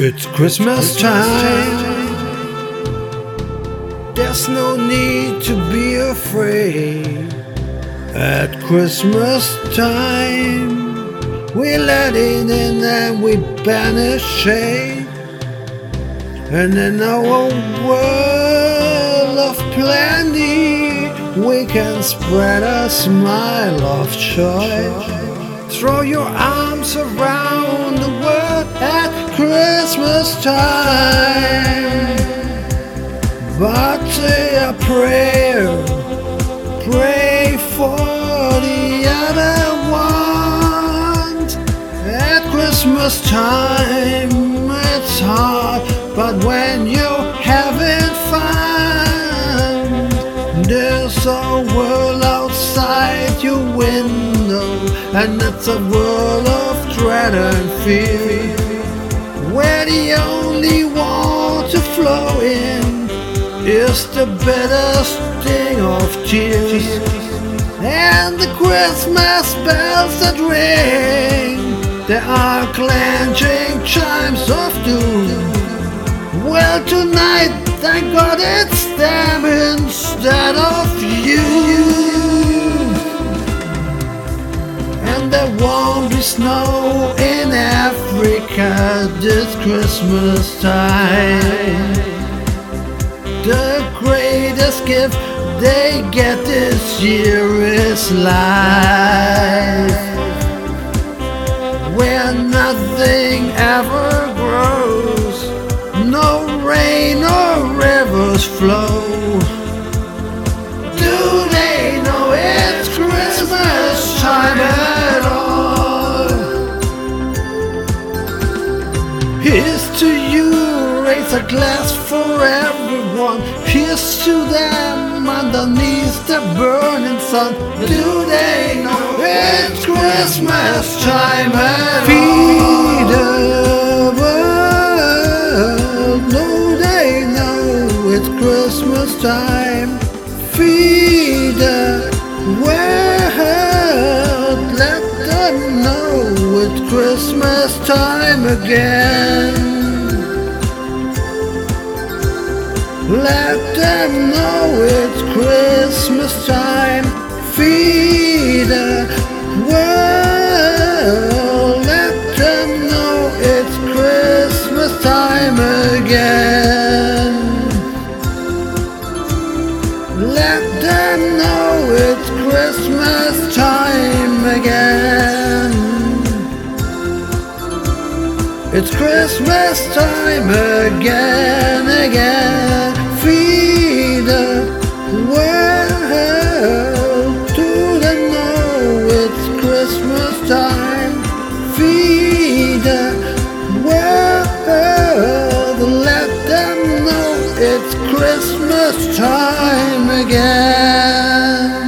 It's Christmas time. There's no need to be afraid. At Christmas time, we let it in and then we banish shade. And in our world of plenty, we can spread a smile of joy. Throw your arms around the world at Christmas time. But say a prayer, pray for the other ones. At Christmas time, it's hard, but when you there's a world outside your window, and it's a world of dread and fear, where the only water flowing is the bitter sting of tears, and the Christmas bells that ring. There are clenching chimes of doom. Well, tonight, thank God it's won't be snow in Africa this Christmas time. The greatest gift they get this year is life. Where nothing ever grows, no rain or rivers flow. You, raise a glass for everyone. Here's to them underneath the burning sun. Do they know it's Christmas time at Feed the world. No, they know it's Christmas time. Feed the world. Let them know it's Christmas time again. Let them know it's Christmas time. Feed the world. Let them know it's Christmas time again. Let them know it's Christmas time again. It's Christmas time again, again. know it's Christmas time again.